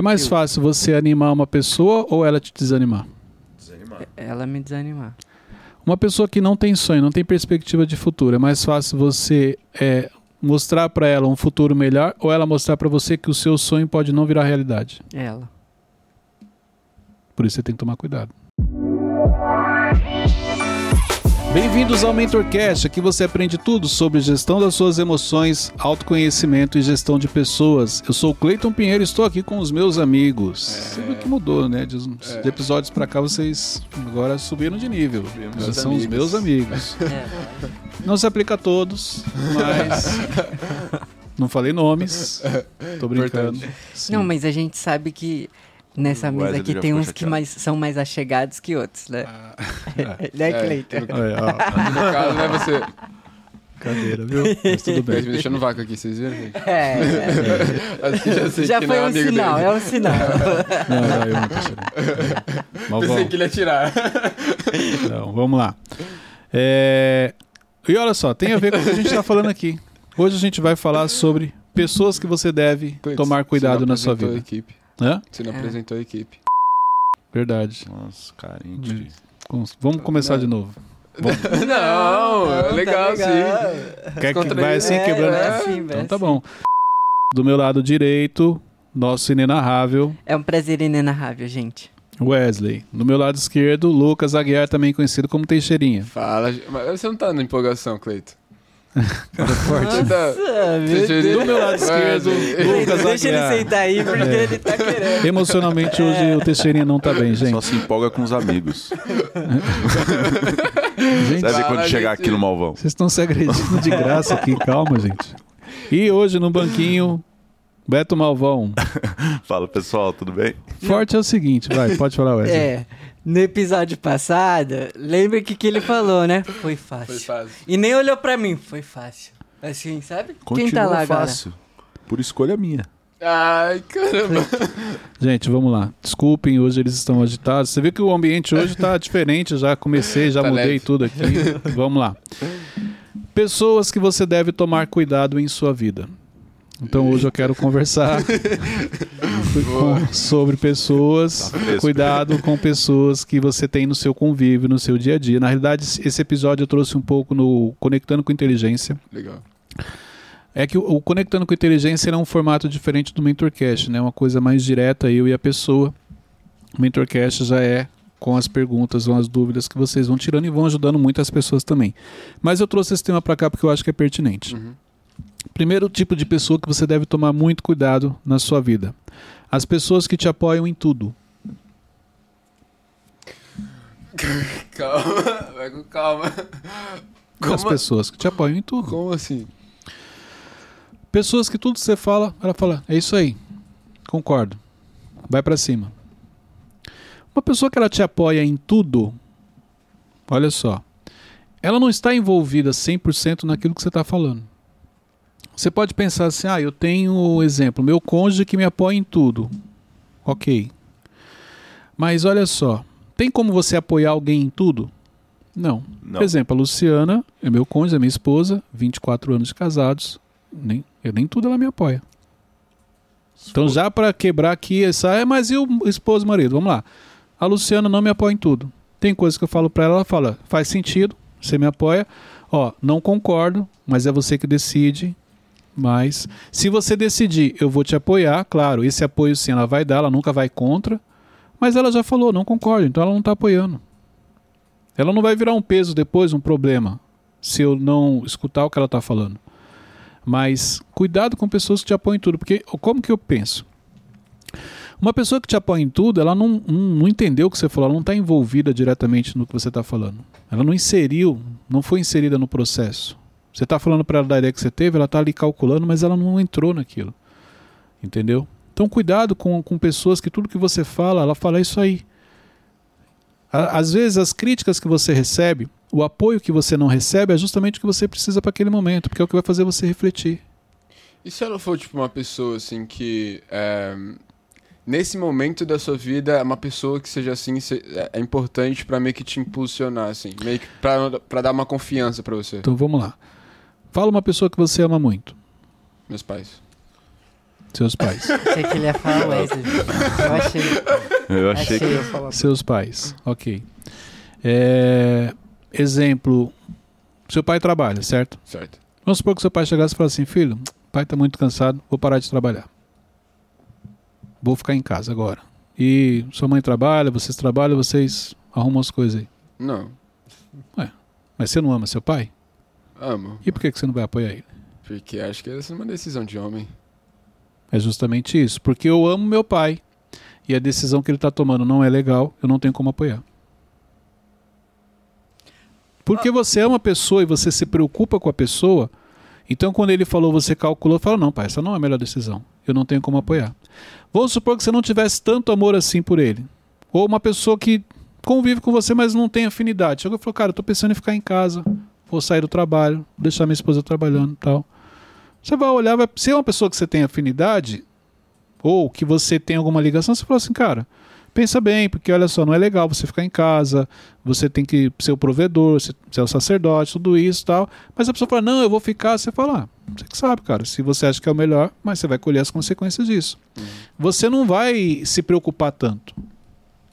É mais fácil você animar uma pessoa ou ela te desanimar? Desanimar. Ela me desanimar. Uma pessoa que não tem sonho, não tem perspectiva de futuro, é mais fácil você é, mostrar para ela um futuro melhor ou ela mostrar para você que o seu sonho pode não virar realidade? Ela. Por isso você tem que tomar cuidado. Bem-vindos ao MentorCast, aqui você aprende tudo sobre gestão das suas emoções, autoconhecimento e gestão de pessoas. Eu sou o Cleiton Pinheiro e estou aqui com os meus amigos. Você viu que mudou, né? De, de episódios pra cá vocês agora subiram de nível. Subimos. Já Meus são os amigos. meus amigos. É. Não se aplica a todos, mas. Não falei nomes. Tô brincando. Não, mas a gente sabe que nessa mesa Wesley aqui tem uns que chateado. mais, são mais achegados que outros, né? Ah, né, É, Cleiton? no Olha, ó, no caso, né, você... cadeira, viu? Mas tudo Mas bem. me deixando vácuo aqui, vocês viram, gente? É, Assim, já já que foi é um sinal, dele. é um sinal. Não, não, eu não tô chorando. Mas Pensei que ele ia tirar. então, vamos lá. É, E olha só, tem a ver com o que a gente está falando aqui. Hoje a gente vai falar sobre pessoas que você deve Cleiton, tomar cuidado na sua apresentou a vida. Equipe. Hã? Você não É. apresentou a equipe. Verdade. Nossa, carinho. Hum. Vamos- Vamos começar de novo. Não, é tá legal, sim. Quer que vai assim É, quebrando? vai assim, vai então tá assim. bom. Do meu lado direito, nosso inenarrável É um prazer inenarrável, gente. Wesley. Do meu lado esquerdo, Lucas Aguiar, também conhecido como Teixeirinha. Fala, mas você não tá na empolgação, Cleito. Cara forte. Tá... meu. Do meu lado esquerdo. Lucas Deixa ele sentar aí, porque É. ele tá querendo. Emocionalmente hoje o Teixeirinha não tá bem, Só gente. se empolga com os amigos. Gente, ver quando chegar gente. aqui no Malvão. vocês estão se agredindo de graça aqui, calma, gente. E hoje no banquinho, Beto Malvão. Fala pessoal, tudo bem? Forte é o seguinte, vai, pode falar, Wesley. É, no episódio passado, lembra que que ele falou, né? Foi fácil. Foi fácil. E nem olhou pra mim, foi fácil. Assim, sabe? Continua Quem tá lá fácil. Por escolha minha. Ai, caramba. Gente, vamos lá. Desculpem, hoje eles estão agitados. Você viu que o ambiente hoje tá diferente, já comecei, já Tá mudei leve. tudo aqui. Vamos lá. Pessoas que você deve tomar cuidado em sua vida. Então hoje eu quero conversar com- sobre pessoas, Tá cuidado com pessoas que você tem no seu convívio, no seu dia a dia. Na realidade, esse episódio eu trouxe um pouco no Conectando com Inteligência. Legal. É que o, o Conectando com Inteligência é um formato diferente do MentorCast, né? Uma coisa mais direta, eu e a pessoa. O MentorCast já é com as perguntas ou as dúvidas que vocês vão tirando e vão ajudando muito as pessoas também. Mas eu trouxe esse tema para cá porque eu acho que é pertinente. Uhum. Primeiro tipo de pessoa que você deve tomar muito cuidado na sua vida. As pessoas que te apoiam em tudo. Calma, vai com calma. As Como, pessoas que te apoiam em tudo. como assim? Pessoas que tudo que você fala, ela fala, é isso aí. Concordo. Vai pra cima. Uma pessoa que ela te apoia em tudo, olha só, ela não está envolvida 100% naquilo que você está falando. Você pode pensar assim, ah, eu tenho, um exemplo, meu cônjuge que me apoia em tudo. Ok. Mas olha só, tem como você apoiar alguém em tudo? Não. Não. Por exemplo, a Luciana é meu cônjuge, é minha esposa, 24 anos de casados, nem, eu nem tudo ela me apoia. Então já para quebrar aqui essa, é, mas e o esposo e marido? Vamos lá. A Luciana não me apoia em tudo. Tem coisas que eu falo para ela, ela fala, faz sentido, você me apoia. Ó, não concordo, mas é você que decide. Mas se você decidir, eu vou te apoiar, claro, esse apoio sim ela vai dar, ela nunca vai contra. Mas ela já falou, não concordo, então ela não está apoiando. Ela não vai virar um peso depois, um problema, se eu não escutar o que ela está falando. Mas cuidado com pessoas que te apoiam em tudo, porque como que eu penso? Uma pessoa que te apoia em tudo, ela não, não, não entendeu o que você falou, ela não está envolvida diretamente no que você está falando. Ela não inseriu, não foi inserida no processo. Você está falando para ela da ideia que você teve, ela está ali calculando, mas ela não entrou naquilo. Entendeu? Então cuidado com, com pessoas que tudo que você fala, ela fala isso aí. Às vezes as críticas que você recebe, o apoio que você não recebe é justamente o que você precisa para aquele momento, porque é o que vai fazer você refletir. E se ela for, tipo, uma pessoa, assim, que... é, nesse momento da sua vida, é uma pessoa que seja, assim, é é importante pra meio que te impulsionar, assim. Meio que pra, pra dar uma confiança pra você. Então vamos lá. Fala uma pessoa que você ama muito. Meus pais. Seus pais. Achei que ele ia falar Wesley. Eu achei. Eu achei que Achei. ia falar. Seus pais. Ok. É, exemplo. Seu pai trabalha, certo? Certo. Vamos supor que seu pai chegasse e falasse assim, filho, pai tá muito cansado, vou parar de trabalhar. Vou ficar em casa agora. E sua mãe trabalha, vocês trabalham, vocês arrumam as coisas aí. Não. Mas você não ama seu pai? Amo. E por que você não vai apoiar ele? Porque acho que essa é uma decisão de homem. É justamente isso. Porque eu amo meu pai e a decisão que ele está tomando não é legal, eu não tenho como apoiar. Porque você ama a pessoa e você se preocupa com a pessoa, então quando ele falou, você calculou, fala, não, pai, essa não é a melhor decisão. Eu não tenho como apoiar. Vamos supor que você não tivesse tanto amor assim por ele. Ou uma pessoa que convive com você, mas não tem afinidade. Chegou e falou, cara, eu tô pensando em ficar em casa, vou sair do trabalho, vou deixar minha esposa trabalhando tal. Você vai olhar, vai, se é uma pessoa que você tem afinidade, ou que você tem alguma ligação, você fala assim, cara, pensa bem, porque olha só, não é legal você ficar em casa, você tem que ser o provedor, ser, ser o sacerdote, tudo isso e tal. Mas a pessoa fala, não, eu vou ficar, você fala, ah, você que sabe, cara, se você acha que é o melhor, mas você vai colher as consequências disso. Você não vai se preocupar tanto,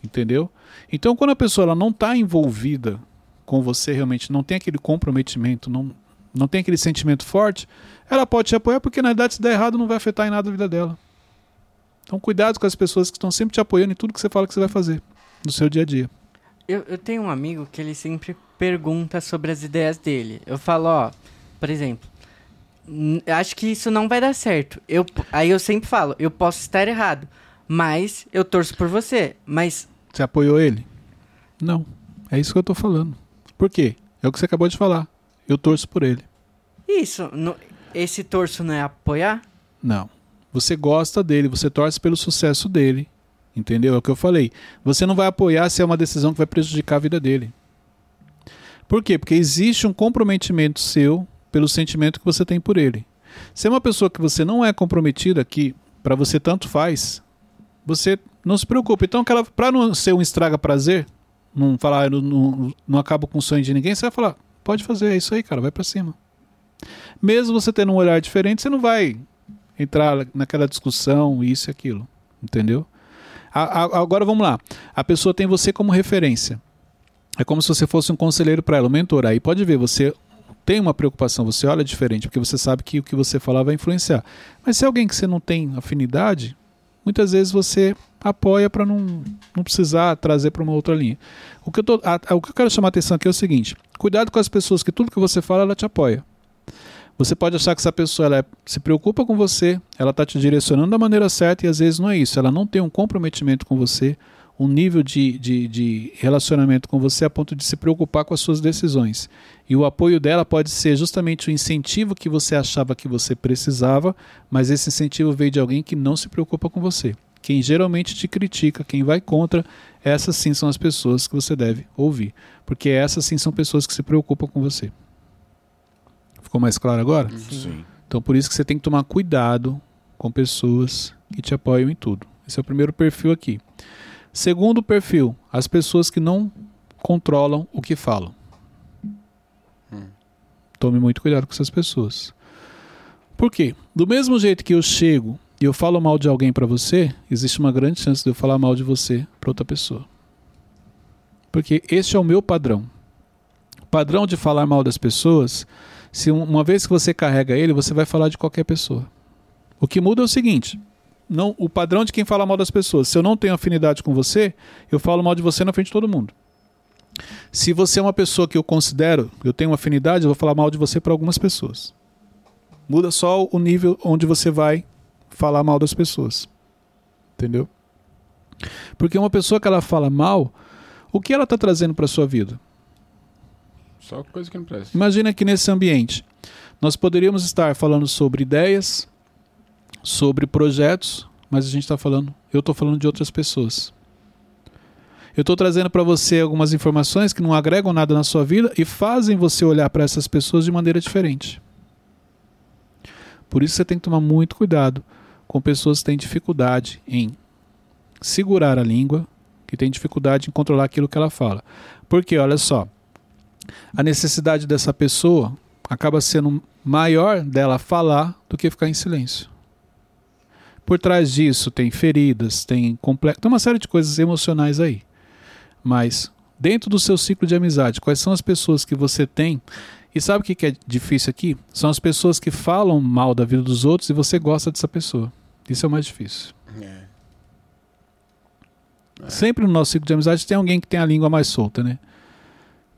entendeu? Então, quando a pessoa ela não está envolvida com você realmente, não tem aquele comprometimento, não, não tem aquele sentimento forte, ela pode te apoiar, porque na verdade, se der errado, não vai afetar em nada a vida dela. Então, cuidado com as pessoas que estão sempre te apoiando em tudo que você fala que você vai fazer no seu dia a dia. Eu, eu tenho um amigo que ele sempre pergunta sobre as ideias dele. Eu falo, ó, por exemplo, "N- acho que isso não vai dar certo. Eu, aí eu sempre falo, eu posso estar errado, mas eu torço por você. Mas Você apoiou ele? Não. É isso que eu tô falando. Por quê? É o que você acabou de falar. Eu torço por ele. isso, no- esse torço não é apoiar? Não. Você gosta dele, você torce pelo sucesso dele. Entendeu? É o que eu falei. Você não vai apoiar se é uma decisão que vai prejudicar a vida dele. Por quê? Porque existe um comprometimento seu pelo sentimento que você tem por ele. Se é uma pessoa que você não é comprometida, que para você tanto faz, você não se preocupa. Então, para não ser um estraga prazer, não falar, "Ah, não, não, não acabo com o sonho de ninguém, você vai falar, pode fazer, é isso aí, cara, vai para cima. Mesmo você tendo um olhar diferente, você não vai entrar naquela discussão, isso e aquilo. Entendeu? A- a- agora vamos lá. A pessoa tem você como referência. É como se você fosse um conselheiro para ela, um mentor. Aí pode ver, você tem uma preocupação, você olha diferente, porque você sabe que o que você falar vai influenciar. Mas se é alguém que você não tem afinidade, muitas vezes você apoia para não, não precisar trazer para uma outra linha. O que, eu tô, a- a- o que eu quero chamar a atenção aqui é o seguinte: cuidado com as pessoas que tudo que você fala, ela te apoia. Você pode achar que essa pessoa ela é- se preocupa com você, ela está te direcionando da maneira certa e às vezes não é isso. Ela não tem um comprometimento com você, um nível de, de, de relacionamento com você a ponto de se preocupar com as suas decisões. E o apoio dela pode ser justamente o incentivo que você achava que você precisava, mas esse incentivo veio de alguém que não se preocupa com você. Quem geralmente te critica, quem vai contra, essas sim são as pessoas que você deve ouvir. Porque essas sim são pessoas que se preocupam com você. Ficou mais claro agora? Sim. Então por isso que você tem que tomar cuidado com pessoas que te apoiam em tudo. Esse é o primeiro perfil aqui. Segundo perfil, as pessoas que não controlam o que falam. Tome muito cuidado com essas pessoas. Por quê? Do mesmo jeito que eu chego e eu falo mal de alguém para você, existe uma grande chance de eu falar mal de você para outra pessoa. Porque este é o meu padrão. O padrão de falar mal das pessoas se um- uma vez que você carrega ele, você vai falar de qualquer pessoa. O que muda é o seguinte: não, o padrão de quem fala mal das pessoas. Se eu não tenho afinidade com você, eu falo mal de você na frente de todo mundo. Se você é uma pessoa que eu considero, eu tenho afinidade, eu vou falar mal de você para algumas pessoas. Muda só o nível onde você vai falar mal das pessoas. Entendeu? Porque uma pessoa que ela fala mal, o que ela está trazendo para sua vida? Só coisa que não presta. Imagina que nesse ambiente nós poderíamos estar falando sobre ideias, sobre projetos, mas a gente está falando, eu estou falando de outras pessoas. Eu estou trazendo para você algumas informações que não agregam nada na sua vida e fazem você olhar para essas pessoas de maneira diferente. Por isso você tem que tomar muito cuidado com pessoas que têm dificuldade em segurar a língua, que têm dificuldade em controlar aquilo que ela fala. Porque, olha só, a necessidade dessa pessoa acaba sendo maior dela falar do que ficar em silêncio. Por trás disso tem feridas, tem complexo, tem uma série de coisas emocionais aí. Mas dentro do seu ciclo de amizade, quais são as pessoas que você tem? E sabe o que que é difícil aqui? São as pessoas que falam mal da vida dos outros e você gosta dessa pessoa. Isso é o mais difícil. É. Sempre no nosso ciclo de amizade tem alguém que tem a língua mais solta, né?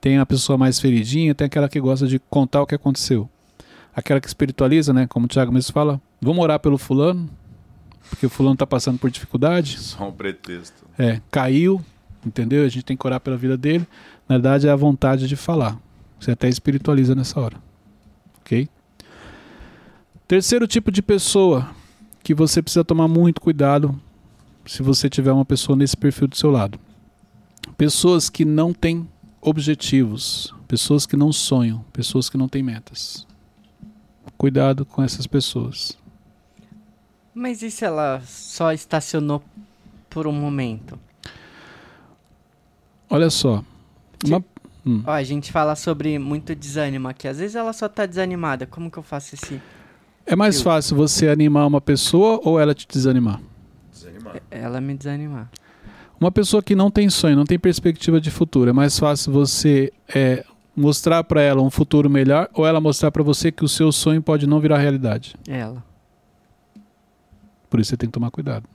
Tem a pessoa mais feridinha, tem aquela que gosta de contar o que aconteceu. Aquela que espiritualiza, né? Como o Thiago mesmo fala, vamos orar pelo fulano, porque o fulano tá passando por dificuldade. Só um pretexto. É, caiu, entendeu? A gente tem que orar pela vida dele. Na verdade, é a vontade de falar. Você até espiritualiza nessa hora. Ok? Terceiro tipo de pessoa que você precisa tomar muito cuidado se você tiver uma pessoa nesse perfil do seu lado. Pessoas que não têm objetivos, pessoas que não sonham, pessoas que não têm metas. Cuidado com essas pessoas. Mas e se ela só estacionou por um momento? Olha só. Uma, hum. Ó, a gente fala sobre muito desânimo aqui. Às vezes ela só tá desanimada. Como que eu faço esse. É mais Eu- fácil você animar uma pessoa ou ela te desanimar? Desanimado. Ela me desanimar? Uma pessoa que não tem sonho, não tem perspectiva de futuro, é mais fácil você é, mostrar para ela um futuro melhor ou ela mostrar para você que o seu sonho pode não virar realidade. Ela. Por isso você tem que tomar cuidado.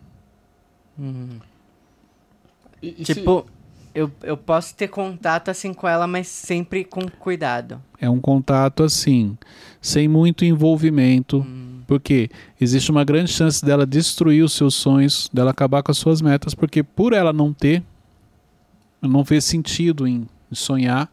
Hum. E- e Tipo, eu, eu posso ter contato assim com ela, mas sempre com cuidado. É um contato assim, sem muito envolvimento, Hum. porque existe uma grande chance dela destruir os seus sonhos, dela acabar com as suas metas, porque por ela não ter, não ver sentido em sonhar,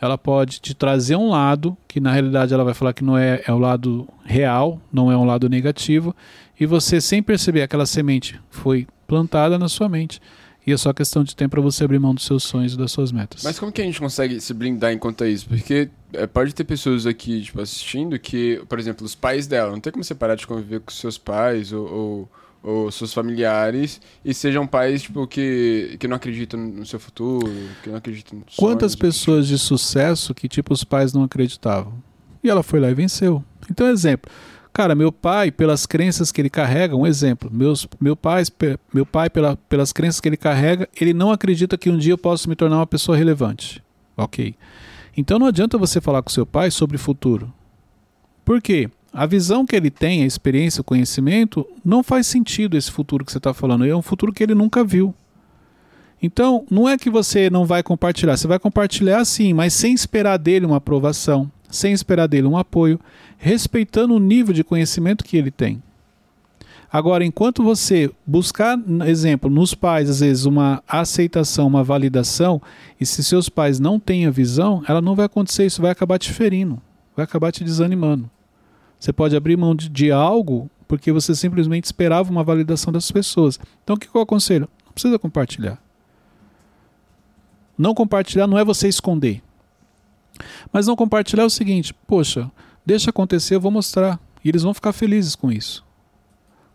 ela pode te trazer um lado que na realidade ela vai falar que não é, é o lado real, não é um lado negativo, e você sem perceber aquela semente foi plantada na sua mente. E é só questão de tempo para você abrir mão dos seus sonhos e das suas metas. Mas como que a gente consegue se blindar enquanto é isso? Porque é, pode ter pessoas aqui, tipo, assistindo que, por exemplo, os pais dela, não tem como você parar de conviver com seus pais ou, ou, ou seus familiares e sejam pais, tipo, que, que não acreditam no seu futuro, que não acreditam nos Quantas sonhos, pessoas de sucesso que, tipo, os pais não acreditavam? E ela foi lá e venceu. Então, exemplo. Cara, meu pai, pelas crenças que ele carrega, um exemplo. Meus, meu, pai, meu pai, pela, pelas crenças que ele carrega, ele não acredita que um dia eu possa me tornar uma pessoa relevante. Ok. Então não adianta você falar com seu pai sobre futuro. Por quê? A visão que ele tem, a experiência, o conhecimento, não faz sentido esse futuro que você está falando. É um futuro que ele nunca viu. Então, não é que você não vai compartilhar, você vai compartilhar sim, mas sem esperar dele uma aprovação, sem esperar dele um apoio, respeitando o nível de conhecimento que ele tem. Agora, enquanto você buscar, exemplo, nos pais, às vezes, uma aceitação, uma validação, e se seus pais não têm a visão, ela não vai acontecer, isso vai acabar te ferindo, vai acabar te desanimando. Você pode abrir mão de, de algo porque você simplesmente esperava uma validação das pessoas. Então, o que eu aconselho? Não precisa compartilhar. Não compartilhar não é você esconder. Mas não compartilhar é o seguinte: poxa, deixa acontecer, eu vou mostrar. E eles vão ficar felizes com isso.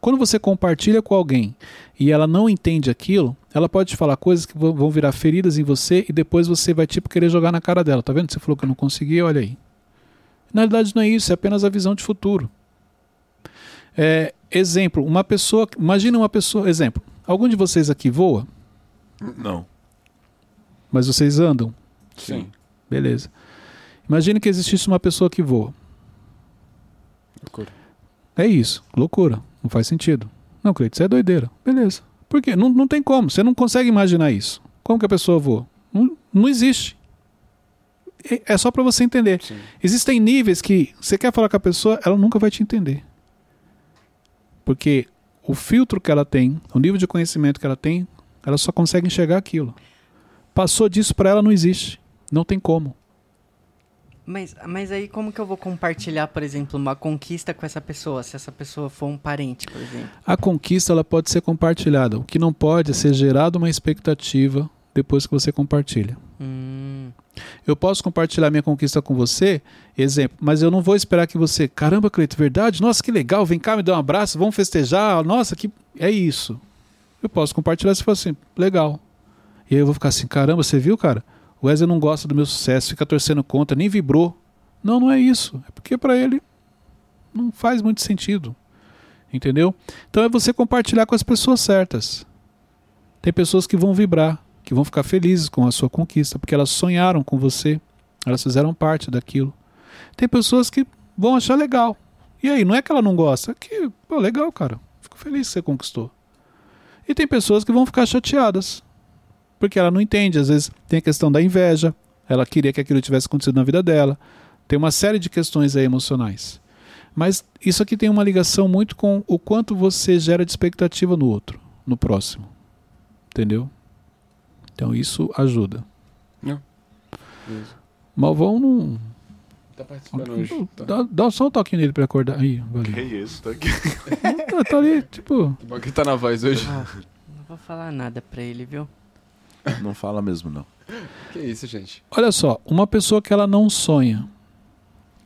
Quando você compartilha com alguém e ela não entende aquilo, ela pode te falar coisas que vão virar feridas em você e depois você vai tipo querer jogar na cara dela. Tá vendo? Você falou que eu não consegui, olha aí. Na verdade não é isso, é apenas a visão de futuro. É, exemplo, uma pessoa, imagina uma pessoa, exemplo, algum de vocês aqui voa? Não. Mas vocês andam? Sim. Beleza. Imagine que existisse uma pessoa que voa. Loucura. É isso, loucura. Não faz sentido. Não, Cleiton, isso é doideira. Beleza. Por quê? Não, não tem como. Você não consegue imaginar isso. Como que a pessoa voa? Não, não existe. É- só para você entender. Sim. Existem níveis que você quer falar com a pessoa, ela nunca vai te entender. Porque o filtro que ela tem, o nível de conhecimento que ela tem, ela só consegue enxergar aquilo. Passou disso para ela não existe. Não tem como. Mas, mas aí como que eu vou compartilhar, por exemplo, uma conquista com essa pessoa, se essa pessoa for um parente, por exemplo? A conquista ela pode ser compartilhada. O que não pode é ser gerada uma expectativa depois que você compartilha. Hum, Eu posso compartilhar minha conquista com você, exemplo, mas eu não vou esperar que você, caramba, Cleito, verdade? Nossa, que legal, vem cá, me dá um abraço, vamos festejar, nossa, que é isso. Eu posso compartilhar se for assim, legal. E aí eu vou ficar assim, caramba, você viu, cara? O Wesley não gosta do meu sucesso, fica torcendo contra, nem vibrou. Não, não é isso. É porque para ele não faz muito sentido. Entendeu? Então é você compartilhar com as pessoas certas. Tem pessoas que vão vibrar, que vão ficar felizes com a sua conquista, porque elas sonharam com você, elas fizeram parte daquilo. Tem pessoas que vão achar legal. E aí, não é que ela não gosta, é que, pô, legal, cara. Fico feliz que você conquistou. E tem pessoas que vão ficar chateadas, porque ela não entende. Às vezes tem a questão da inveja, ela queria que aquilo tivesse acontecido na vida dela. Tem uma série de questões aí emocionais. Mas isso aqui tem uma ligação muito com o quanto você gera de expectativa no outro, no próximo. Entendeu? Então isso ajuda. Isso. Malvão não. Tá participando hoje. Tá. Dá, dá só um toquinho nele pra acordar. Aí, valeu. Que isso, tá aqui. tá, tá ali, tipo. Que bom que tá na voz hoje. Ah, não vou falar nada pra ele, viu? Não fala mesmo, não. Que isso, gente. Olha só, uma pessoa que ela não sonha.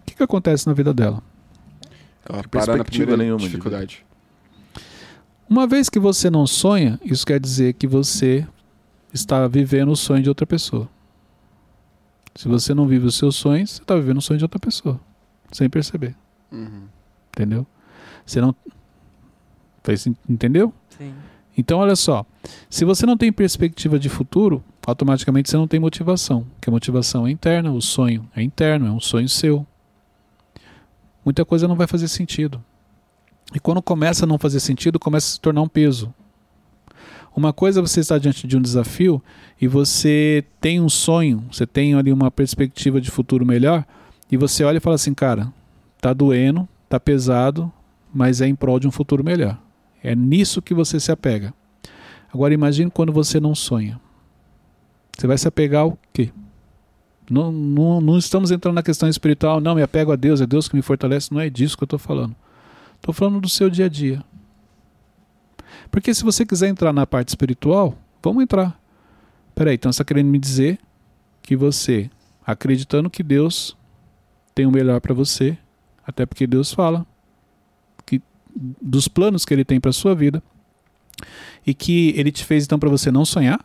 O que, que acontece na vida dela? Ela Que para na primeira nenhuma de dificuldade. Uma vez que você não sonha, isso quer dizer que você está vivendo o sonho de outra pessoa. Se você não vive os seus sonhos, você está vivendo o sonho de outra pessoa. Sem perceber. Uhum. Entendeu? Você não. Entendeu? Sim. Então, olha só. Se você não tem perspectiva de futuro, automaticamente você não tem motivação. Porque a motivação é interna, o sonho é interno, é um sonho seu. Muita coisa não vai fazer sentido. E quando começa a não fazer sentido, começa a se tornar um peso. Uma coisa é você estar diante de um desafio e você tem um sonho, você tem ali uma perspectiva de futuro melhor, e você olha e fala assim, cara, tá doendo, tá pesado, mas é em prol de um futuro melhor. É nisso que você se apega. Agora imagine quando você não sonha. Você vai se apegar ao quê? Não, não, não estamos entrando na questão espiritual, não, me apego a Deus, é Deus que me fortalece, não é disso que eu estou falando. Estou falando do seu dia a dia. Porque se você quiser entrar na parte espiritual, vamos entrar. Peraí, então você está querendo me dizer que você, acreditando que Deus tem o melhor para você, até porque Deus fala que dos planos que Ele tem para sua vida e que Ele te fez então para você não sonhar.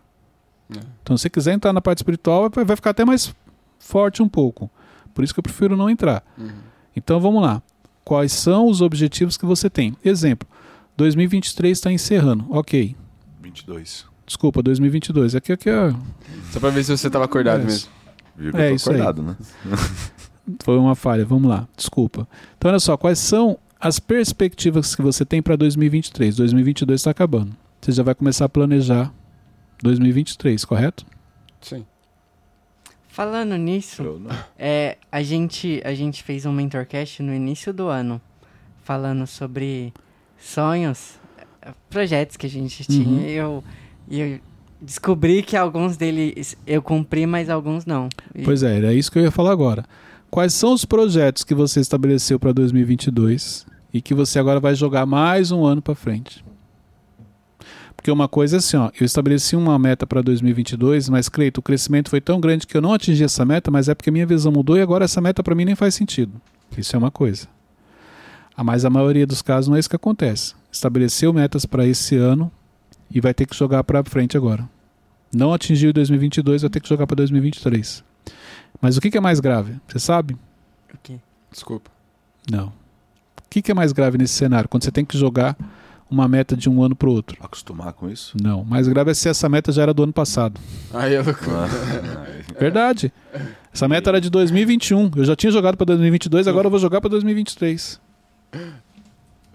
É. Então, se você quiser entrar na parte espiritual, vai ficar até mais forte um pouco. Por isso que eu prefiro não entrar. Uhum. Então vamos lá. Quais são os objetivos que você tem? Exemplo: 2023 está encerrando. Ok. 22. Desculpa, 2022. Aqui, aqui é, Só pra ver se você tava acordado É. mesmo. Viu que É eu tô isso aí. acordado, né? foi uma falha. Vamos lá. Desculpa. Então, olha só. Quais são as perspectivas que você tem para 2023? 2022 está acabando. Você já vai começar a planejar 2023, correto? Sim. Falando nisso, é, a, gente, a gente fez um mentorcast no início do ano, falando sobre sonhos, projetos que a gente tinha. Uhum. E eu, eu descobri que alguns deles eu cumpri, mas alguns não. E- Pois é, era isso que eu ia falar agora. Quais são os projetos que você estabeleceu para 2022 e que você agora vai jogar mais um ano para frente? Porque uma coisa é assim, ó, eu estabeleci uma meta para 2022, mas Cleito, o crescimento foi tão grande que eu não atingi essa meta, mas é porque minha visão mudou e agora essa meta para mim nem faz sentido. Isso é uma coisa. Ah, Mas a maioria dos casos não é isso que acontece. Estabeleceu metas para esse ano e vai ter que jogar para frente agora. Não atingiu 2022, vai ter que jogar para 2023. Mas o que, que é mais grave? Você sabe? O quê? Desculpa. Não. O que, que é mais grave nesse cenário? Quando você tem que jogar uma meta de um ano para o outro? Acostumar com isso? Não. Mais grave é se essa meta já era do ano passado. Aí é loucura. Ah, Verdade. Essa meta era de 2021. Eu já tinha jogado para 2022, agora eu vou jogar para 2023.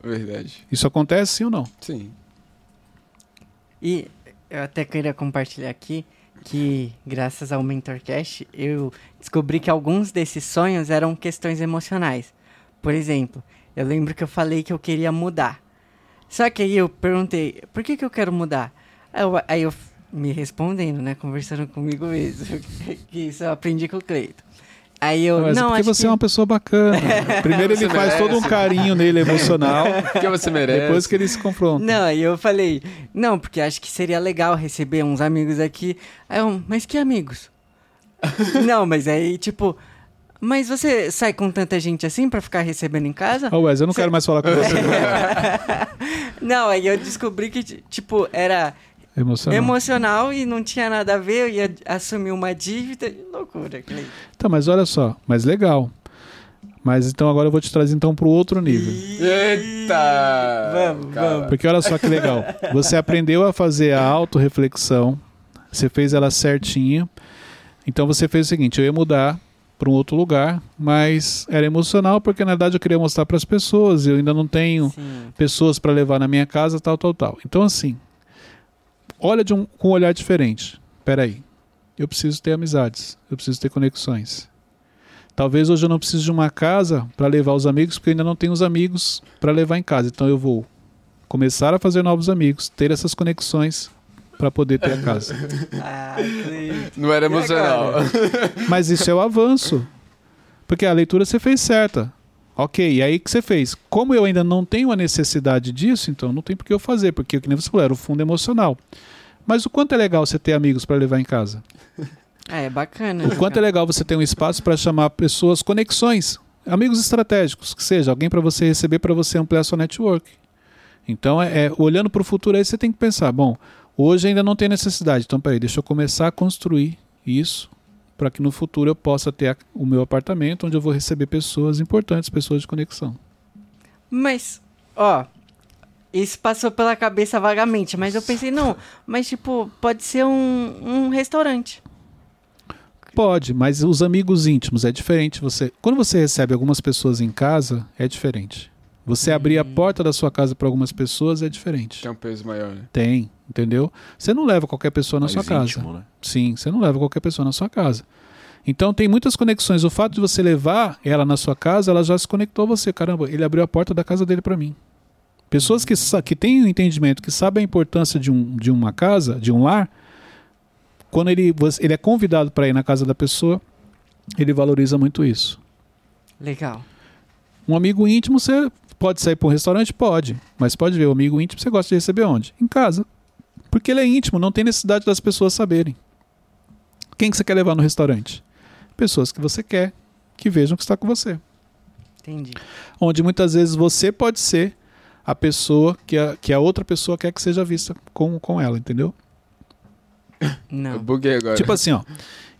Verdade. Isso acontece sim ou não? Sim. E eu até queria compartilhar aqui que, graças ao Mentorcast, eu descobri que alguns desses sonhos eram questões emocionais. Por exemplo, eu lembro que eu falei que eu queria mudar. Só que aí eu perguntei, por que, que eu quero mudar? Aí eu, aí eu me respondendo, né, conversando comigo mesmo, que isso eu aprendi com o Cleito. Aí eu, Mas é não, porque acho você que... é uma pessoa bacana. Primeiro ele faz todo um carinho nele emocional, Porque você merece. depois que ele se confronta. Não, aí eu falei, não, porque acho que seria legal receber uns amigos aqui. Aí eu, mas que amigos? não, mas aí, tipo, mas você sai com tanta gente assim pra ficar recebendo em casa? Ô, Wes, eu não quero mais falar com você. não, aí eu descobri que, ti- tipo, era Emocional. emocional e não tinha nada a ver, eu ia assumir uma dívida. Loucura, Cleiton. Tá, mas olha só, mas legal. Mas então agora eu vou te trazer então para o outro nível. Eita! Vamos, Cara, vamos. Porque olha só que legal. Você aprendeu a fazer a autorreflexão, você fez ela certinha. Então você fez o seguinte: eu ia mudar para um outro lugar, mas era emocional porque na verdade eu queria mostrar para as pessoas. Eu ainda não tenho Sim. pessoas para levar na minha casa, tal, tal, tal. Então assim, olha de um, com um olhar diferente. Peraí, eu preciso ter amizades, eu preciso ter conexões. Talvez hoje eu não precise de uma casa para levar os amigos, porque eu ainda não tenho os amigos para levar em casa. Então eu vou começar a fazer novos amigos, ter essas conexões para poder ter a casa. Ah, sim. Não era É, emocional. Mas isso é o avanço. Porque a leitura você fez certa. Ok, e aí que você fez? Como eu ainda não tenho a necessidade disso, então não tem por que eu fazer, porque, que nem você falou, era o fundo emocional. Mas o quanto é legal você ter amigos para levar em casa? Ah, é bacana. O quanto é legal você ter um espaço para chamar pessoas, conexões, amigos estratégicos, que seja alguém para você receber, para você ampliar sua network. Então, é, é, olhando para o futuro aí, você tem que pensar: bom, hoje ainda não tem necessidade, então peraí, deixa eu começar a construir isso para que no futuro eu possa ter a- o meu apartamento onde eu vou receber pessoas importantes, pessoas de conexão. Mas, ó, isso passou pela cabeça vagamente, mas eu pensei, não, mas tipo, pode ser um, um restaurante. Pode, mas os amigos íntimos é diferente. Você, quando você recebe algumas pessoas em casa, é diferente. Você abrir a porta da sua casa para algumas pessoas é diferente. Tem um peso maior, né? Tem, entendeu? Você não leva qualquer pessoa na Mais sua casa. íntimo, né? Sim, você não leva qualquer pessoa na sua casa. Então tem muitas conexões. O fato de você levar ela na sua casa, ela já se conectou a você. Caramba, ele abriu a porta da casa dele para mim. Pessoas que, que têm o entendimento, que sabem a importância de, um, de uma casa, de um lar, quando ele, ele é convidado para ir na casa da pessoa, ele valoriza muito isso. Legal. Um amigo íntimo, você pode sair para um restaurante? Pode. Mas pode ver, o amigo íntimo você gosta de receber onde? Em casa. Porque ele é íntimo, não tem necessidade das pessoas saberem. Quem que você quer levar no restaurante? Pessoas que você quer que vejam que está com você. Entendi. Onde muitas vezes você pode ser a pessoa que a, que a outra pessoa quer que seja vista com, com ela, entendeu? Eu Não. buguei agora. Tipo assim, ó.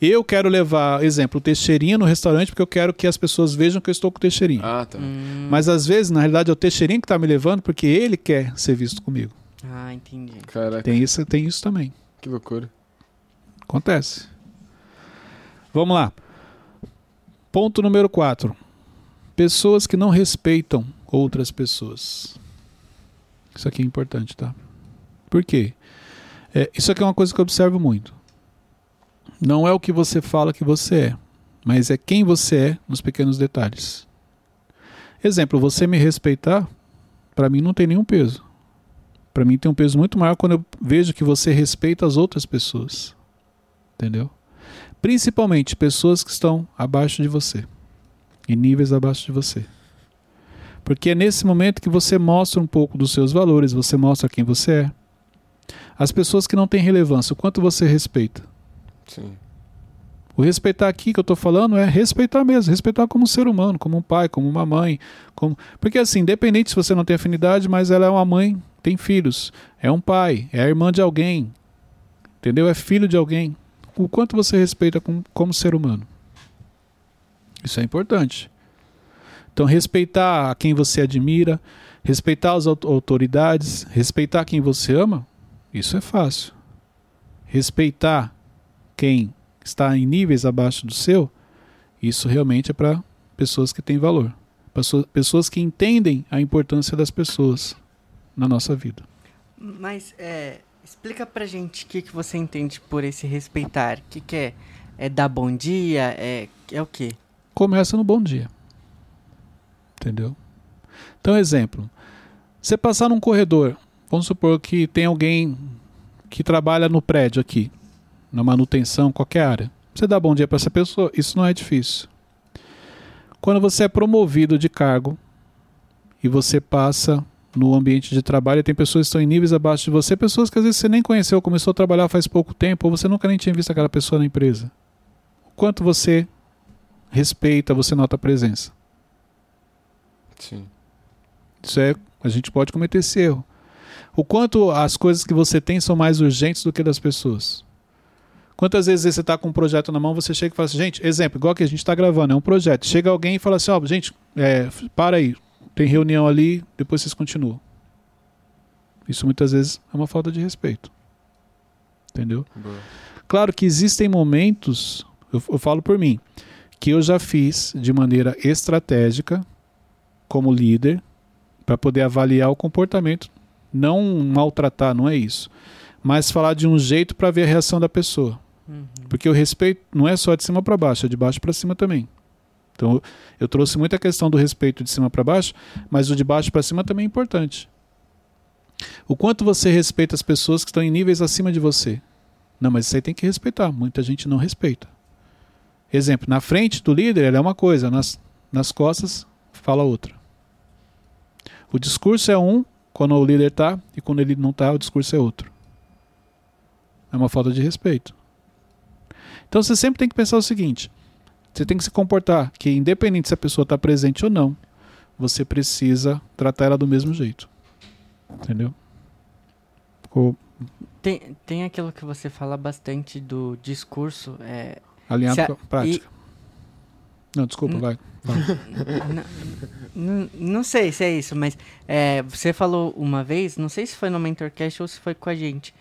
Eu quero levar, exemplo, o Teixeirinha no restaurante porque eu quero que as pessoas vejam que eu estou com o Teixeirinha. Ah, tá. Hum, Mas às vezes, na realidade, é o Teixeirinha que está me levando porque ele quer ser visto comigo. Ah, entendi. Caraca, Tem isso, tem isso também. que loucura. Acontece. Vamos lá. Ponto número 4. Pessoas que não respeitam outras pessoas. Isso aqui é importante, tá? Por quê? É, isso aqui é uma coisa que eu observo muito. Não é o que você fala que você é, mas é quem você é nos pequenos detalhes. Exemplo, você me respeitar, para mim não tem nenhum peso. Para mim tem um peso muito maior quando eu vejo que você respeita as outras pessoas. Entendeu? Principalmente pessoas que estão abaixo de você, em níveis abaixo de você. Porque é nesse momento que você mostra um pouco dos seus valores, você mostra quem você é. As pessoas que não têm relevância, o quanto você respeita. Sim. O respeitar aqui que eu estou falando é respeitar mesmo, respeitar como um ser humano, como um pai, como uma mãe. Como... Porque assim, independente se você não tem afinidade, mas ela é uma mãe, tem filhos, é um pai, é a irmã de alguém, entendeu? É filho de alguém. O quanto você respeita como, como ser humano. Isso é importante. Então, respeitar a quem você admira, respeitar as aut- autoridades, respeitar quem você ama, isso é fácil. Respeitar quem está em níveis abaixo do seu, isso realmente é para pessoas que têm valor. Pessoa- Pessoas que entendem a importância das pessoas na nossa vida. Mas, é, explica pra gente o que, que você entende por esse respeitar. O que, que é? É dar bom dia? É, é o quê? Começa no bom dia. Entendeu? Então, exemplo. Você passar num corredor, vamos supor que tem alguém que trabalha no prédio aqui, na manutenção, qualquer área. Você dá bom dia para essa pessoa, isso não é difícil. Quando você é promovido de cargo e você passa no ambiente de trabalho tem pessoas que estão em níveis abaixo de você, pessoas que às vezes você nem conheceu, começou a trabalhar faz pouco tempo, ou você nunca nem tinha visto aquela pessoa na empresa. O quanto você respeita, você nota a presença. Sim. Isso é, a gente pode cometer esse erro. O quanto as coisas que você tem são mais urgentes do que das pessoas. Quantas vezes você está com um projeto na mão, você chega e fala assim, gente, exemplo, igual que a gente está gravando, é um projeto. Chega alguém e fala assim, ó, gente, é, para aí, tem reunião ali, depois vocês continuam. Isso muitas vezes é uma falta de respeito. Entendeu? Boa. Claro que existem momentos, eu, eu falo por mim, que eu já fiz de maneira estratégica, como líder, para poder avaliar o comportamento. Não maltratar, não é isso. Mas falar de um jeito para ver a reação da pessoa. Uhum. Porque o respeito não é só de cima para baixo, é de baixo para cima também. Então eu trouxe muita questão do respeito de cima para baixo, mas o de baixo para cima também é importante. O quanto você respeita as pessoas que estão em níveis acima de você. Não, mas isso aí tem que respeitar. Muita gente não respeita. Exemplo, na frente do líder ele é uma coisa, nas, nas costas fala outra. O discurso é um quando o líder está e quando ele não está, o discurso é outro. É uma falta de respeito. Então você sempre tem que pensar o seguinte: você tem que se comportar que, independente se a pessoa está presente ou não, você precisa tratar ela do mesmo jeito. Entendeu? Ficou Tem, tem aquilo que você fala bastante do discurso. É, alinhado a- com a prática. Não, desculpa, Hum. vai. N- n- não sei se é isso, mas é, você falou uma vez, não sei se foi no Mentorcast ou se foi com a gente,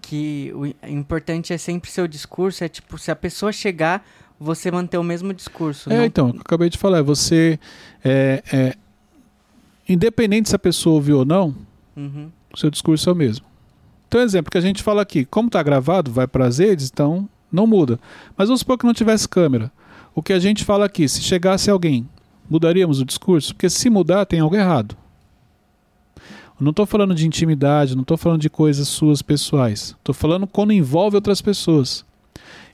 que o importante é sempre seu discurso, é tipo, se a pessoa chegar, você manter o mesmo discurso. É, não- então, o que eu acabei de falar, é você. É, é, independente se a pessoa ouviu ou não, Uhum, o seu discurso é o mesmo. Então, exemplo que a gente fala aqui, como está gravado, vai para as redes, então não muda. Mas vamos supor que não tivesse câmera. O que a gente fala aqui, se chegasse alguém, mudaríamos o discurso? Porque se mudar, tem algo errado. Eu não estou falando de intimidade, não estou falando de coisas suas pessoais. Estou falando quando envolve outras pessoas.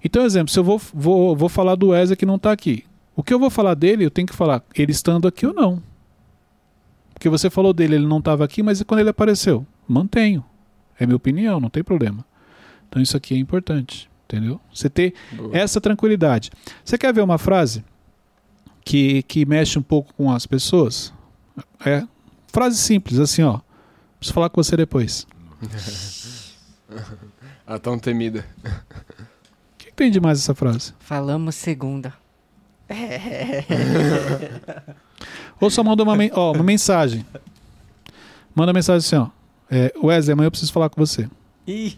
Então, exemplo, se eu vou, vou, vou falar do Wesley que não está aqui. O que eu vou falar dele, eu tenho que falar ele estando aqui ou não. Porque você falou dele, ele não estava aqui, mas e quando ele apareceu? Mantenho. É minha opinião, não tem problema. Então isso aqui é importante, entendeu? Você ter Boa. essa tranquilidade. Você quer ver uma frase que, que mexe um pouco com as pessoas? É frase simples, assim, ó. Preciso falar com você depois. A tão temida. O que, que tem de mais essa frase? Falamos segunda. Ou só manda uma, men- ó, uma mensagem. Manda mensagem assim, ó. É, Wesley, amanhã eu preciso falar com você. Ih,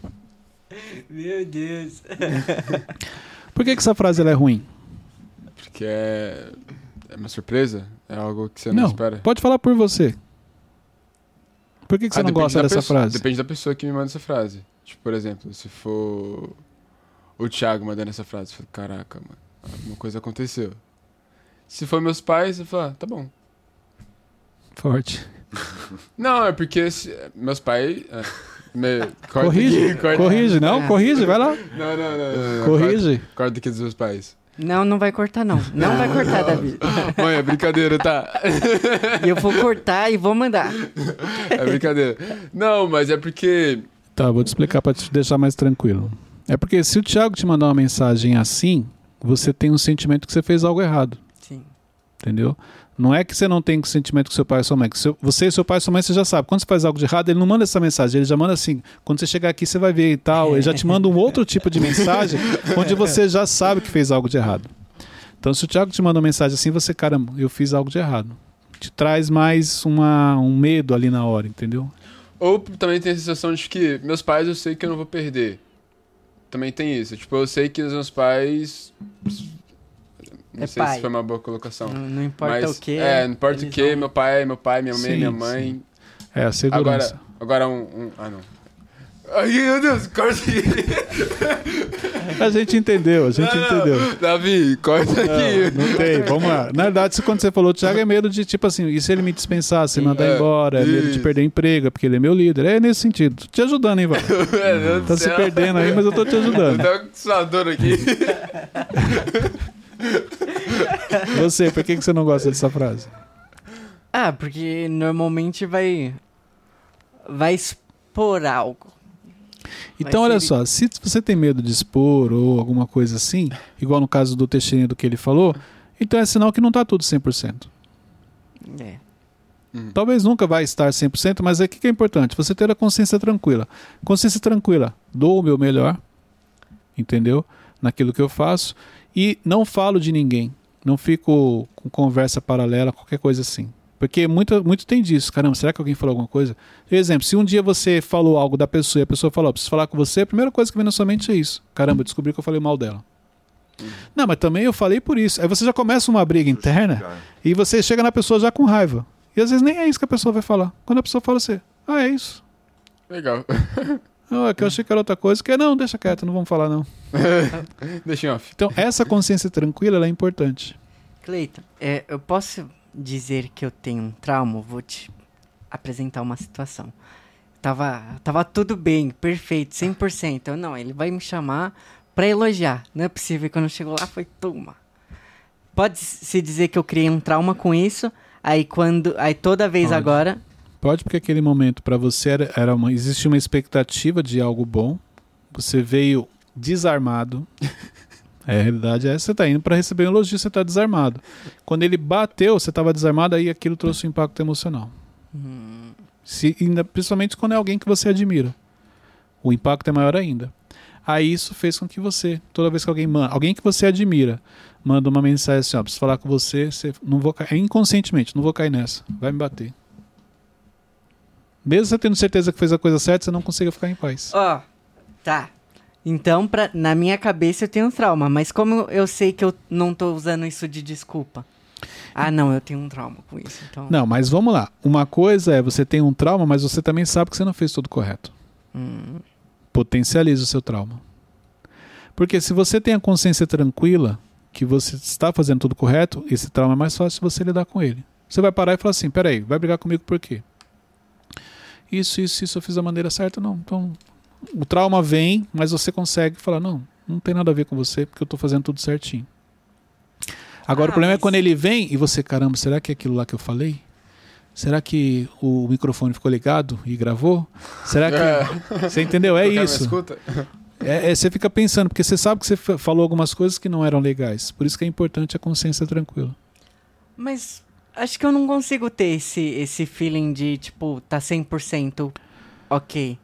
meu Deus. Por que, que essa frase ela é ruim? Porque é. É uma surpresa? É algo que você não, Não, espera? pode falar por você. Por que, que você Ah, não depende gosta dessa pessoa- frase? Depende da pessoa que me manda essa frase. Tipo, por exemplo, se for o Thiago mandando essa frase, eu falo, caraca, mano, alguma coisa aconteceu. Se for meus pais, eu falo, ah, tá bom. Forte. Não, é porque se- meus pais. É, me- corta Corrige, aqui, corta- corrige, não? É. Corrige, vai lá. Não, não, não. não, não, Corrige. Corta, corta aqui dos meus pais. Não, não vai cortar não. Não vai cortar, Davi. Mãe, é brincadeira, tá? Eu vou cortar e vou mandar. É brincadeira. Não, mas é porque. Tá, vou te explicar pra te deixar mais tranquilo. É porque se o Thiago te mandar uma mensagem assim, você tem um sentimento que você fez algo errado, Sim. entendeu? Não é que você não tem sentimento com seu pai e sua mãe. que seu- você e seu pai e sua mãe, você já sabe. Quando você faz algo de errado, ele não manda essa mensagem. Ele já manda assim. Quando você chegar aqui, você vai ver e tal. Ele já te manda um outro tipo de mensagem, onde você já sabe que fez algo de errado. Então, se o Thiago te manda uma mensagem assim, você, caramba, eu fiz algo de errado. Te traz mais uma, um medo ali na hora, entendeu? Ou também tem a sensação de que meus pais eu sei que eu não vou perder. Também tem isso. Tipo, eu sei que os meus pais. Não É sei pai. se foi uma boa colocação. Não, não importa Mas, o que. É, não importa o que, vão- meu pai meu pai, minha mãe Sim, minha sim. mãe. É a segurança. Agora, agora um, um- Ah, não. Ai, meu Deus, corta aqui. A gente entendeu, a gente Não, não. entendeu. Davi, corta aqui. Não, não tem, vamos lá. Na verdade, isso quando você falou, Thiago, é medo de, tipo assim, e se ele me dispensar, se mandar É, embora, é medo de perder emprego, é porque ele é meu líder. É nesse sentido. Tô te ajudando, hein, Val? Do Tá se céu. perdendo aí, mas eu tô te Eu ajudando. tava com sua dor aqui. Você, por que, que você não gosta dessa frase? Ah, porque normalmente vai. Vai expor algo. Então, Mas olha ele- só, se você tem medo de expor ou alguma coisa assim, igual no caso do Teixeira do que ele falou, então é sinal que não tá tudo 100%. É. Talvez nunca vai estar 100%, mas é o que que é importante? Você ter a consciência tranquila. Consciência tranquila, dou o meu melhor entendeu? Naquilo que eu faço. E não falo de ninguém. Não fico com conversa paralela, qualquer coisa assim. Porque muito, muito tem disso. Caramba, será que alguém falou alguma coisa? Por exemplo, se um dia você falou algo da pessoa e a pessoa falou, preciso falar com você, a primeira coisa que vem na sua mente é isso. Caramba, eu descobri que eu falei mal dela. Não, mas também eu falei por isso. Aí você já começa uma briga interna e você chega na pessoa já com raiva. E às vezes nem é isso que a pessoa vai falar. Quando a pessoa fala assim, ah, é isso. Legal. Ah, é que eu achei que era outra coisa. Que não, deixa quieto, não vamos falar não. Deixa em off. Então, essa consciência tranquila ela é importante. Cleiton, é, eu posso dizer que eu tenho um trauma? Vou te apresentar uma situação. Tava, tava tudo bem, perfeito, 100%. Eu, não, ele vai me chamar pra elogiar. Não é possível. E Quando chegou lá, foi toma. Pode-se dizer que eu criei um trauma com isso. Aí quando. Aí toda vez Pode. agora. Pode, porque aquele momento para você era, era uma, existia uma expectativa de algo bom. Você veio desarmado. É, a realidade é essa, você tá indo para receber um elogio, você tá desarmado. Quando ele bateu, você estava desarmado, aí aquilo trouxe um impacto emocional. hum, Se, ainda- principalmente quando é alguém que você admira. O impacto é maior ainda. Aí isso fez com que você, toda vez que alguém manda, alguém que você admira, manda uma mensagem assim, ó, preciso falar com você, você não vou cair, inconscientemente, não vou cair nessa, vai me bater. Mesmo você tendo certeza que fez a coisa certa, você não consiga ficar em paz. Ó, tá. Então, pra, na minha cabeça eu tenho um trauma, mas como eu sei que eu não tô usando isso de desculpa? Ah, não, eu tenho um trauma com isso, então... Não, mas vamos lá. Uma coisa é você tem um trauma, mas você também sabe que você não fez tudo correto. Hum, potencializa o seu trauma. Porque se você tem a consciência tranquila que você está fazendo tudo correto, esse trauma é mais fácil você lidar com ele. Você vai parar e falar assim: peraí, vai brigar comigo por quê? Isso, isso, isso eu fiz da maneira certa? Não. Então, o trauma vem, mas você consegue falar: não, não tem nada a ver com você, porque eu estou fazendo tudo certinho. Agora, Ah, o problema é mas- quando ele vem e você, caramba, será que é aquilo lá que eu falei? Será que o microfone ficou ligado e gravou? Será que. Você entendeu? É O isso. É, é, você fica pensando, porque você sabe que você fa- falou algumas coisas que não eram legais. Por isso que é importante a consciência tranquila. mas acho que eu não consigo ter esse, esse feeling de, tipo, tá 100% ok.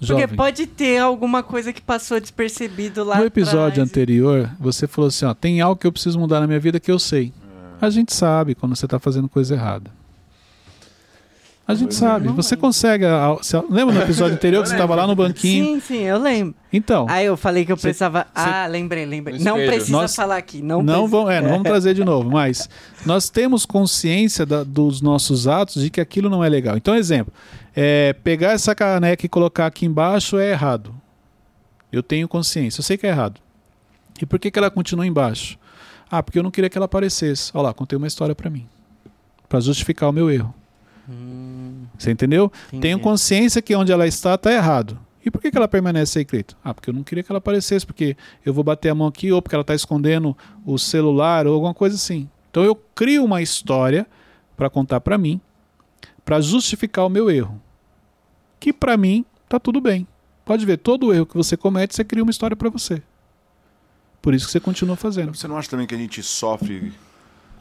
Porque Jovem, pode ter alguma coisa que passou despercebido lá no episódio atrás. anterior, você falou assim: ó, tem algo que eu preciso mudar na minha vida que eu sei. A gente sabe quando você está fazendo coisa errada. A gente sabe. Não Você lembro. consegue. a- a- você- lembra no episódio anterior que você estava lá no banquinho? Sim, sim, eu lembro. Então, Aí eu falei que eu Cê- precisava... Ah, lembrei, lembrei. Não precisa Nós- falar aqui, não, não, precisa. vão, é, não vamos trazer de novo, mas nós temos consciência da- dos nossos atos de que aquilo não é legal. Então, exemplo, é, pegar essa caneca e colocar aqui embaixo é errado. Eu tenho consciência, eu sei que é errado. E por que, que ela continua embaixo? Ah, porque eu não queria que ela aparecesse. Olha lá, contei uma história pra mim. Pra justificar o meu erro. Hum, Você entendeu? entendi. Tenho consciência que onde ela está tá errado. E por que, que ela permanece aí, Cleito? Ah, porque eu não queria que ela aparecesse, porque eu vou bater a mão aqui, ou porque ela está escondendo o celular, ou alguma coisa assim. Então eu crio uma história para contar para mim, para justificar o meu erro. Que para mim tá tudo bem. Pode ver, todo erro que você comete, você cria uma história para você. Por isso que você continua fazendo. Você não acha também que a gente sofre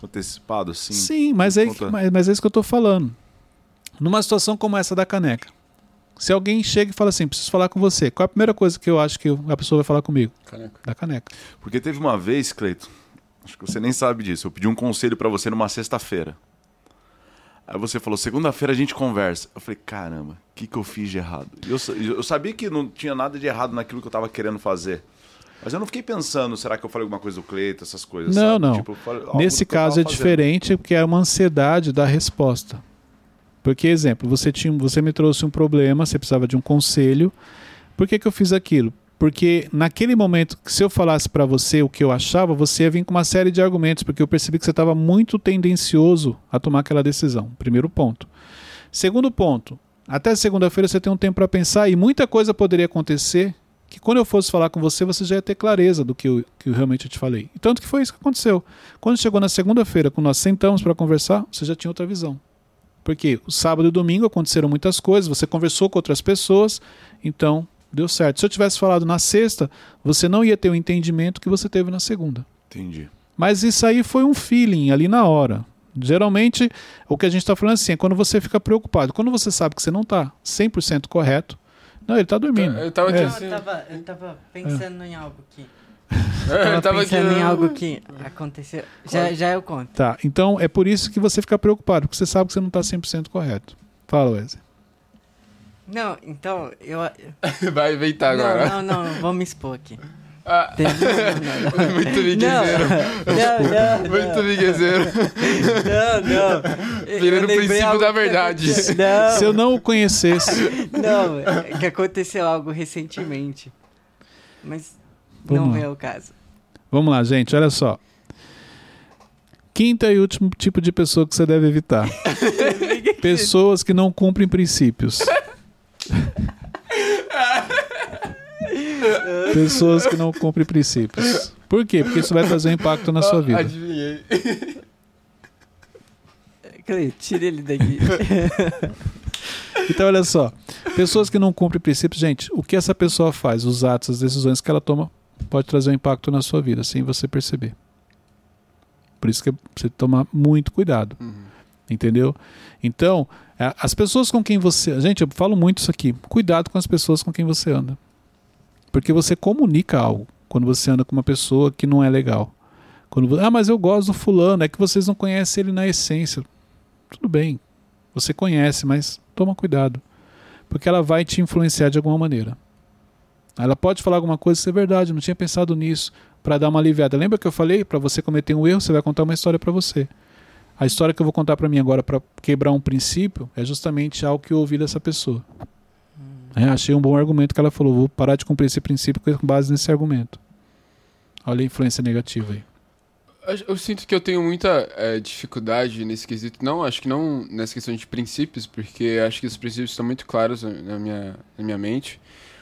antecipado assim? Sim, mas é, Conta. mas, mas é isso que eu tô falando. Numa situação como essa da caneca, se alguém chega e fala assim, preciso falar com você, qual é a primeira coisa que eu acho que a pessoa vai falar comigo? Caneca. Da caneca. Porque teve uma vez, Cleito, acho que você nem sabe disso. Eu pedi um conselho pra você numa sexta-feira. Aí você falou, segunda-feira a gente conversa. Eu falei, caramba, o que, que eu fiz de errado? Eu, eu sabia que não tinha nada de errado naquilo que eu tava querendo fazer. Mas eu não fiquei pensando, será que eu falei alguma coisa do Cleito, essas coisas, Não, sabe? não. Tipo, Nesse caso é fazendo. diferente porque é uma ansiedade da resposta. Porque, exemplo, você, tinha, você me trouxe um problema, você precisava de um conselho. Por que, que eu fiz aquilo? Porque naquele momento, se eu falasse para você o que eu achava, você ia vir com uma série de argumentos, porque eu percebi que você estava muito tendencioso a tomar aquela decisão. Primeiro ponto. Segundo ponto, até segunda-feira você tem um tempo para pensar e muita coisa poderia acontecer que quando eu fosse falar com você, você já ia ter clareza do que eu, que eu realmente te falei. E tanto que foi isso que aconteceu. Quando chegou na segunda-feira, quando nós sentamos para conversar, você já tinha outra visão. Porque o sábado e o domingo aconteceram muitas coisas, você conversou com outras pessoas, então deu certo. Se eu tivesse falado na sexta, você não ia ter o entendimento que você teve na segunda. Entendi. Mas isso aí foi um feeling ali na hora. Geralmente, o que a gente está falando assim, é quando você fica preocupado. Quando você sabe que você não está 100% correto, Não, ele tá dormindo. Eu tava aqui É. Não, assim. tava pensando em algo aqui. Eu Eu tava aqui. pensando em algo que aconteceu. Já, já eu conto. Tá, então é por isso que você fica preocupado, porque você sabe que você não tá 100% correto. Fala, Wesley. Não, então, eu. Vai inventar agora. Não, não, não, vou me expor aqui. Ah, Não, não, muito miguezeiro. não, não, Muito miguezeiro. não, não. Virando o princípio da verdade. Se eu não o conhecesse. não, é que aconteceu algo recentemente. Mas Vamos não lá. é o caso. Vamos lá, gente, olha só. Quinta e último tipo de pessoa que você deve evitar: pessoas que não cumprem princípios. pessoas que não cumprem princípios. Por quê? Porque isso vai trazer um impacto na sua vida. Adivinhei. Tira ele daqui. Então, olha só. Pessoas que não cumprem princípios, gente, o que essa pessoa faz, os atos, as decisões que ela toma, pode trazer um impacto na sua vida, sem você perceber. Por isso que você tomar muito cuidado. Uhum. Entendeu? Então, as pessoas com quem você. Gente, eu falo muito isso aqui. Cuidado com as pessoas com quem você anda. Porque você comunica algo quando você anda com uma pessoa que não é legal. Quando, ah, mas eu gosto do fulano, é que vocês não conhecem ele na essência. Tudo bem. Você conhece, mas toma cuidado. Porque ela vai te influenciar de alguma maneira. Ela pode falar alguma coisa, isso é verdade, eu não tinha pensado nisso, para dar uma aliviada. Lembra que eu falei, para você cometer um erro, você vai contar uma história para você. A história que eu vou contar para mim agora para quebrar um princípio é justamente algo que eu ouvi dessa pessoa. É, achei um bom argumento que ela falou. Vou parar de cumprir esse princípio com base nesse argumento. Olha a influência negativa aí. Eu, sinto que eu tenho muita é, dificuldade nesse quesito. Não, acho que não nessa questão de princípios, porque acho que os princípios estão muito claros na minha, na minha mente.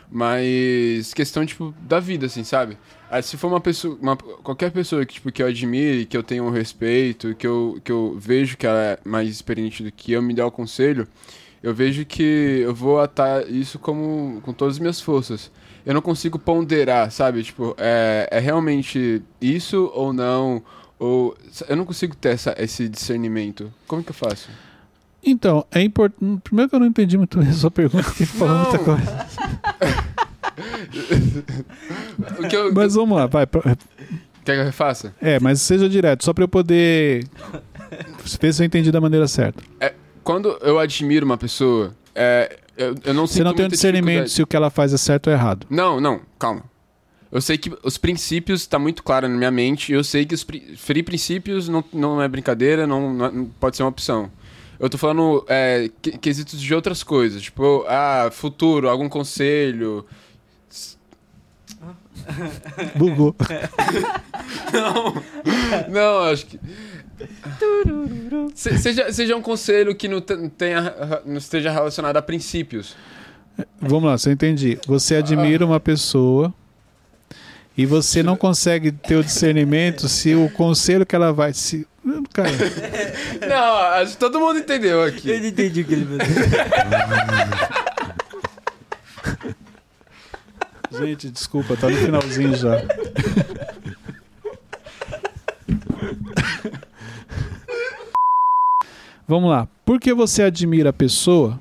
Mas questão, tipo, da vida, assim, sabe? Ah, se for uma pessoa, uma- qualquer pessoa que, tipo, que eu admire, que eu tenha um respeito, que eu, que eu vejo que ela é mais experiente do que eu, me der o conselho, eu vejo que eu vou atar isso como, com todas as minhas forças. Eu não consigo ponderar, sabe? Tipo, é, é realmente isso ou não? Ou eu não consigo ter essa, esse discernimento. Como que eu faço? Então, é importante. Primeiro que eu não entendi muito bem a sua pergunta, porque falou muita coisa. Eu, Mas vamos lá, vai. Quer que eu refaça? É, mas seja direto, só para eu poder ver se eu entendi da maneira certa. Quando eu admiro uma pessoa, é, eu, eu não Você sinto não tem um discernimento se o que ela faz é certo ou errado. Não, não, calma. Eu sei que os princípios tá muito claro na minha mente. e Eu sei que os pri- ferir princípios não, não é brincadeira, não, não é- não pode ser uma opção. Eu tô falando é, que- quesitos de outras coisas, tipo, ah, futuro, algum conselho. Bugou. Não, acho que. Se- seja, seja um conselho que não, te- tenha, não esteja relacionado a princípios. Vamos lá, se eu entendi. Você admira uma pessoa e você não consegue ter o discernimento se o conselho que ela vai. Se... Cara, Não, acho que todo mundo entendeu Eu aqui. não entendi o que ele falou. gente, desculpa, tá no finalzinho já. Vamos lá. Porque você admira a pessoa,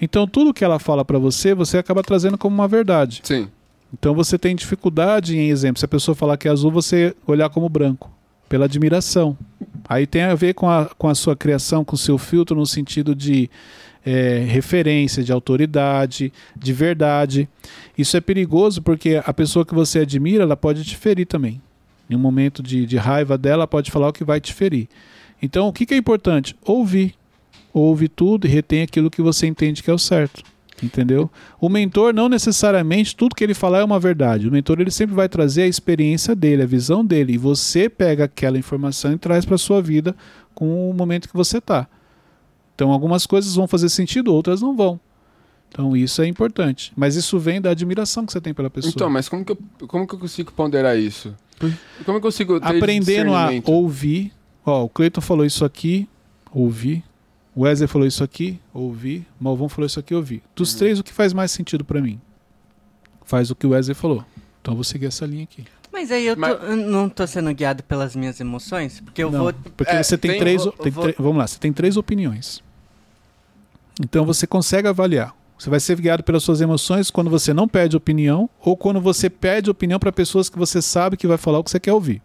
então tudo que ela fala pra você, você acaba trazendo como uma verdade. Sim. Então você tem dificuldade em exemplo, se a pessoa falar que é azul, você olhar como branco, pela admiração. Aí tem a ver com a, com a sua criação, com o seu filtro no sentido de é, referência, de autoridade, de verdade. Isso é perigoso porque a pessoa que você admira, ela pode te ferir também. Em um momento de, de raiva dela, ela pode falar o que vai te ferir. Então, o que, que é importante? Ouvir. Ouve tudo e retém aquilo que você entende que é o certo. Entendeu? O mentor não necessariamente tudo que ele falar é uma verdade. O mentor ele sempre vai trazer a experiência dele, a visão dele, e você pega aquela informação e traz para sua vida com o momento que você está. Então algumas coisas vão fazer sentido, outras não vão. Então isso é importante. Mas isso vem da admiração que você tem pela pessoa. Então, mas como que eu, como que eu consigo ponderar isso? Como eu consigo ter Aprendendo a ouvir. Ó, o Cleiton falou isso aqui, ouvir. O Wesley falou isso aqui, ouvir. O Malvão falou isso aqui, ouvir. Dos Uhum. três, o que faz mais sentido para mim? Faz o que o Wesley falou. Então eu vou seguir essa linha aqui. Mas aí eu, tô- Mas- eu não tô sendo guiado pelas minhas emoções? Porque eu Não, vou. porque é, você tem, tem- três. eu tem vou- tre- vamos lá, você tem três opiniões. Então você consegue avaliar Você vai ser guiado pelas suas emoções quando você não pede opinião ou quando você pede opinião para pessoas que você sabe que vai falar o que você quer ouvir.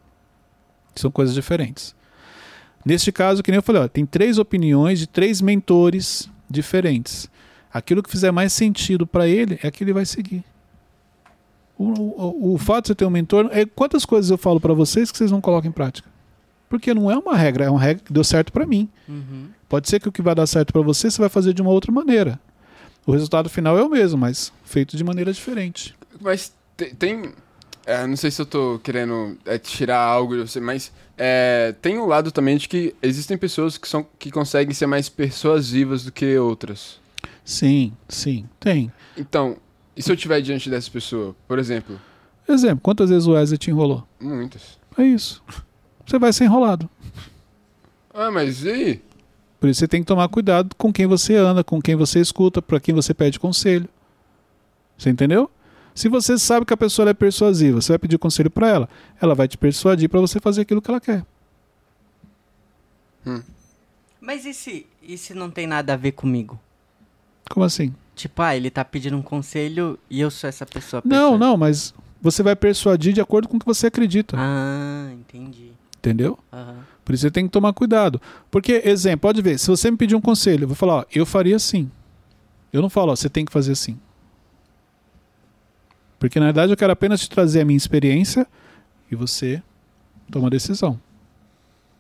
São coisas diferentes. Neste caso, que nem eu falei, ó, tem três opiniões de três mentores diferentes. Aquilo que fizer mais sentido para ele é que ele vai seguir. O, o, o, fato de você ter um mentor é quantas coisas eu falo para vocês que vocês não colocam em prática. Porque não é uma regra, é uma regra que deu certo para mim. Uhum. Pode ser que o que vai dar certo para você, você vai fazer de uma outra maneira. O resultado final é o mesmo, mas feito de maneira diferente. Mas te- tem. É, não sei se eu tô querendo é, tirar algo de você, mas é, tem um lado também de que existem pessoas que, são, que conseguem ser mais persuasivas do que outras. Sim, sim, tem. Então, e se eu estiver diante dessa pessoa? Por exemplo, Exemplo, quantas vezes o Wesley te enrolou? muitas. É isso. Você vai ser enrolado. Ah, mas e aí? Por isso você tem que tomar cuidado com quem você anda, com quem você escuta, para quem você pede conselho. Você entendeu? Se você sabe que a pessoa é persuasiva, você vai pedir conselho para ela, ela vai te persuadir para você fazer aquilo que ela quer. Mas e se, e se não tem nada a ver comigo? Como assim? Tipo, ah, ele tá pedindo um conselho e eu sou essa pessoa. Não, não, mas você vai persuadir de acordo com o que você acredita. Ah, entendi. Entendeu? Aham. Por isso você tem que tomar cuidado. Porque, exemplo, pode ver, se você me pedir um conselho, eu vou falar, ó, eu faria assim. Eu não falo, ó, você tem que fazer assim. Porque na verdade eu quero apenas te trazer a minha experiência e você toma a decisão.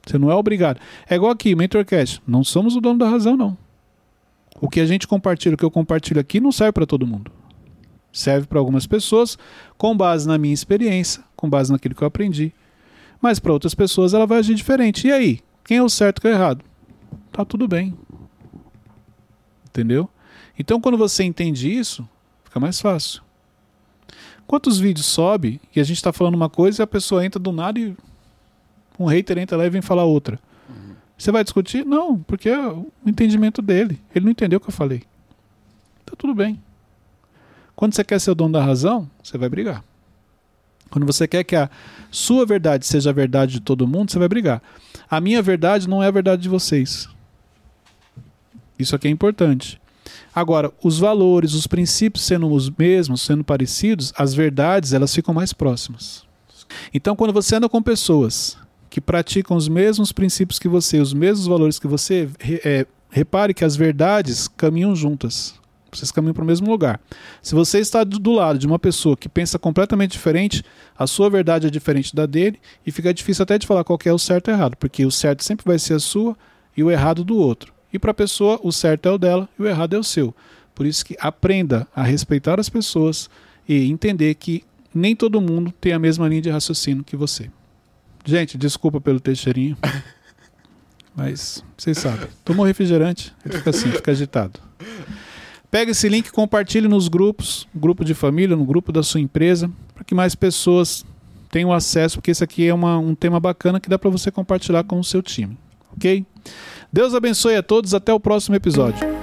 Você não é obrigado. É igual aqui, MentorCast. Não somos o dono da razão, não. O que a gente compartilha, o que eu compartilho aqui, não serve para todo mundo. Serve para algumas pessoas, com base na minha experiência, com base naquilo que eu aprendi. Mas para outras pessoas ela vai agir diferente. E aí? Quem é o certo e quem é o errado? Tá tudo bem. Entendeu? Então quando você entende isso, fica mais fácil. Quantos vídeos sobe e a gente está falando uma coisa e a pessoa entra do nada e um hater entra lá e vem falar outra? Você vai discutir? Não, porque é o entendimento dele. Ele não entendeu o que eu falei. Tá tudo bem. Quando você quer ser o dono da razão, você vai brigar. Quando você quer que a sua verdade seja a verdade de todo mundo, você vai brigar. A minha verdade não é a verdade de vocês. Isso aqui é importante. Agora, os valores, os princípios sendo os mesmos, sendo parecidos, as verdades elas ficam mais próximas. Então, quando você anda com pessoas que praticam os mesmos princípios que você, os mesmos valores que você, é, repare que as verdades caminham juntas. Vocês caminham para o mesmo lugar. Se você está do, do lado de uma pessoa que pensa completamente diferente, a sua verdade é diferente da dele e fica difícil até de falar qual é o certo e o errado, porque o certo sempre vai ser a sua e o errado do outro. E para a pessoa, o certo é o dela e o errado é o seu. Por isso que aprenda a respeitar as pessoas e entender que nem todo mundo tem a mesma linha de raciocínio que você. Gente, desculpa pelo texteirinho. Mas vocês sabem. Tomou refrigerante, fica assim, fica agitado. Pega esse link, compartilhe nos grupos, grupo de família, no grupo da sua empresa, para que mais pessoas tenham acesso, porque esse aqui é uma- um tema bacana que dá para você compartilhar com o seu time, ok? Deus abençoe a todos, até o próximo episódio.